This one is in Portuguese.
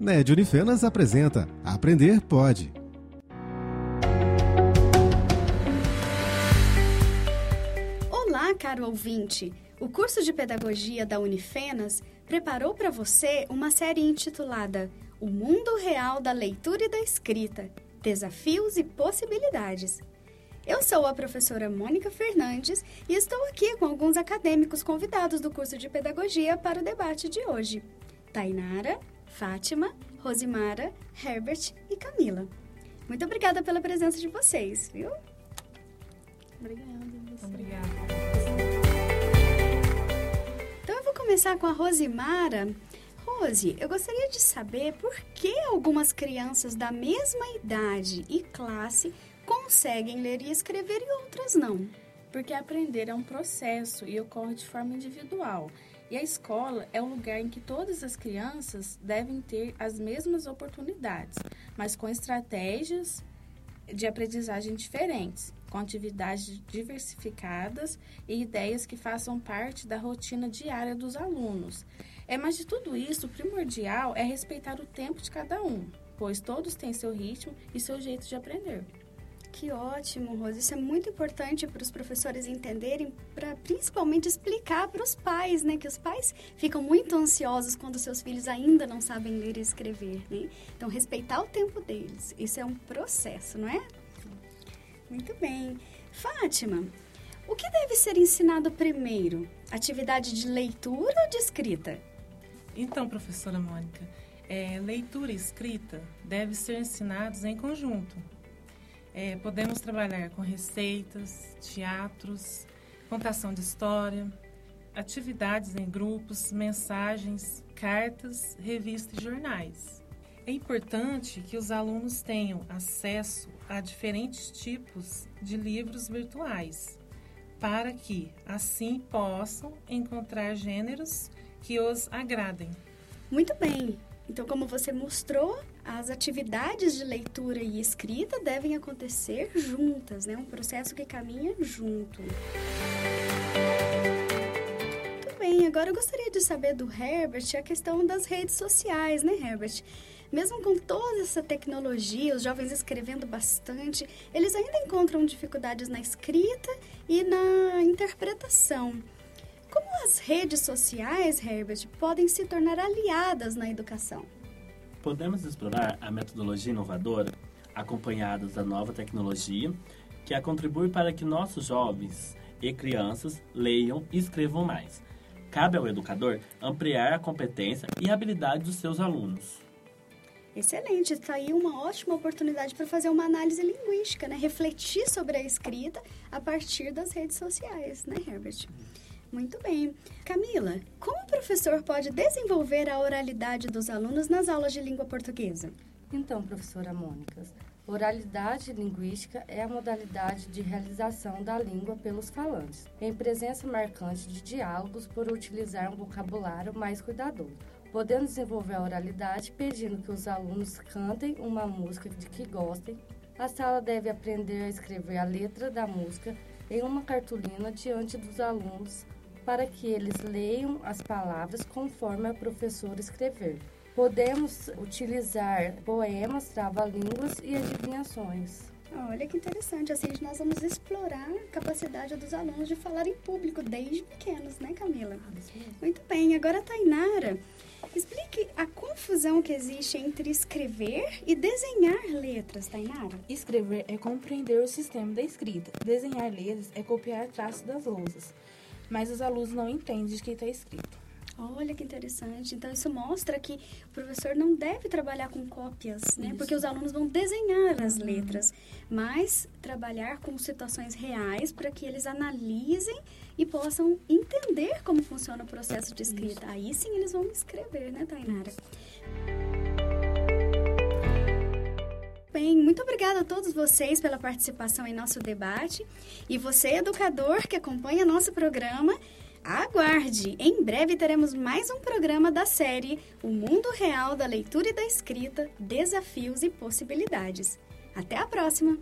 NED Unifenas apresenta Aprender Pode. Olá, caro ouvinte! O curso de Pedagogia da Unifenas preparou para você uma série intitulada O Mundo Real da Leitura e da Escrita Desafios e Possibilidades. Eu sou a professora Mônica Fernandes e estou aqui com alguns acadêmicos convidados do curso de Pedagogia para o debate de hoje: Tainara, Fátima, Rosimara, Herbert e Camila. Muito obrigada pela presença de vocês, viu? Obrigada. Obrigada. Então eu vou começar com a Rosimara. Rose, eu gostaria de saber por que algumas crianças da mesma idade e classe conseguem ler e escrever e outras não. Porque aprender é um processo e ocorre de forma individual. E a escola é o lugar em que todas as crianças devem ter as mesmas oportunidades, mas com estratégias de aprendizagem diferentes, com atividades diversificadas e ideias que façam parte da rotina diária dos alunos. É, mas de tudo isso, o primordial é respeitar o tempo de cada um, pois todos têm seu ritmo e seu jeito de aprender. Que ótimo, Rose. Isso é muito importante para os professores entenderem, para principalmente explicar para os pais, né? Que os pais ficam muito ansiosos quando seus filhos ainda não sabem ler e escrever, né? Então, respeitar o tempo deles. Isso é um processo, não é? Muito bem. Fátima, o que deve ser ensinado primeiro? Atividade de leitura ou de escrita? Então, professora Mônica, é, leitura e escrita devem ser ensinados em conjunto. É, podemos trabalhar com receitas, teatros, contação de história, atividades em grupos, mensagens, cartas, revistas e jornais. É importante que os alunos tenham acesso a diferentes tipos de livros virtuais, para que assim possam encontrar gêneros que os agradem. Muito bem. Então, como você mostrou, as atividades de leitura e escrita devem acontecer juntas, né? Um processo que caminha junto. Muito bem, agora eu gostaria de saber do Herbert a questão das redes sociais, né, Herbert? Mesmo com toda essa tecnologia, os jovens escrevendo bastante, eles ainda encontram dificuldades na escrita e na interpretação. Como as redes sociais, Herbert, podem se tornar aliadas na educação? Podemos explorar a metodologia inovadora, acompanhadas da nova tecnologia, que a contribui para que nossos jovens e crianças leiam e escrevam mais. Cabe ao educador ampliar a competência e habilidade dos seus alunos. Excelente, está aí uma ótima oportunidade para fazer uma análise linguística, né? Refletir sobre a escrita a partir das redes sociais, né, Herbert? Muito bem. Camila, como o professor pode desenvolver a oralidade dos alunos nas aulas de língua portuguesa? Então, professora Mônica, oralidade linguística é a modalidade de realização da língua pelos falantes, em presença marcante de diálogos por utilizar um vocabulário mais cuidadoso. Podendo desenvolver a oralidade pedindo que os alunos cantem uma música de que gostem. A sala deve aprender a escrever a letra da música em uma cartolina diante dos alunos para que eles leiam as palavras conforme a professora escrever. Podemos utilizar poemas, trava-línguas e adivinhações. Olha que interessante, assim nós vamos explorar a capacidade dos alunos de falar em público desde pequenos, né, Camila? Muito bem, agora Tainara, explique a confusão que existe entre escrever e desenhar letras, Tainara. Escrever é compreender o sistema da escrita, desenhar letras é copiar traços das lousas mas os alunos não entendem de que está escrito. Olha que interessante. Então, isso mostra que o professor não deve trabalhar com cópias, né? Isso. Porque os alunos vão desenhar as letras, mas trabalhar com situações reais para que eles analisem e possam entender como funciona o processo de escrita. Isso. Aí sim eles vão escrever, né, Tainara? Bem, muito obrigada a todos vocês pela participação em nosso debate. E você, educador que acompanha nosso programa, aguarde! Em breve teremos mais um programa da série O Mundo Real da Leitura e da Escrita Desafios e Possibilidades. Até a próxima!